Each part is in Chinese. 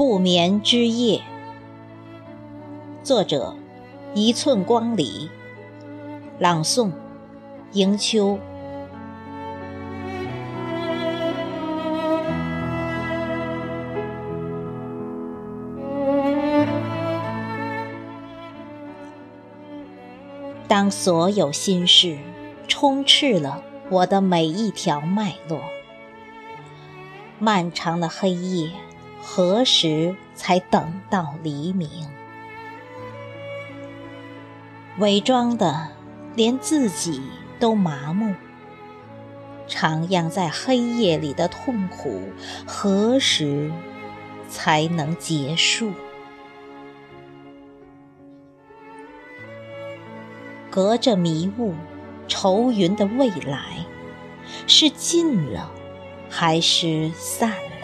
不眠之夜，作者：一寸光里，朗诵：迎秋。当所有心事充斥了我的每一条脉络，漫长的黑夜。何时才等到黎明？伪装的连自己都麻木，徜徉在黑夜里的痛苦，何时才能结束？隔着迷雾、愁云的未来，是近了，还是散了？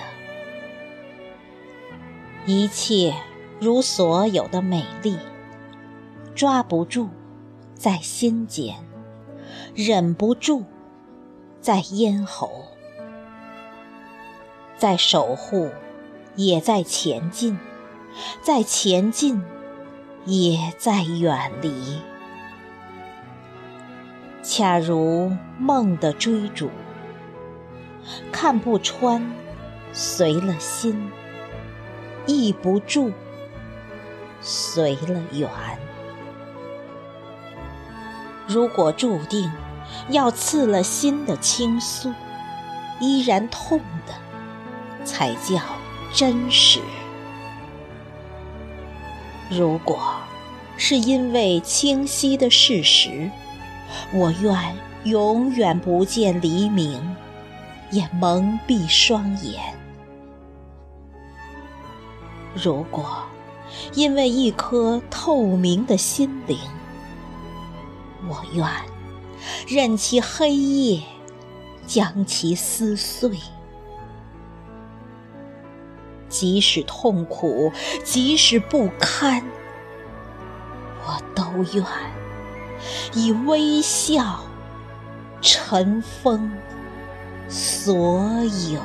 一切如所有的美丽，抓不住，在心间；忍不住，在咽喉。在守护，也在前进；在前进，也在远离。恰如梦的追逐，看不穿，随了心。抑不住，随了缘。如果注定要刺了心的倾诉，依然痛的才叫真实。如果是因为清晰的事实，我愿永远不见黎明，也蒙蔽双眼。如果因为一颗透明的心灵，我愿任其黑夜将其撕碎。即使痛苦，即使不堪，我都愿以微笑尘封所有。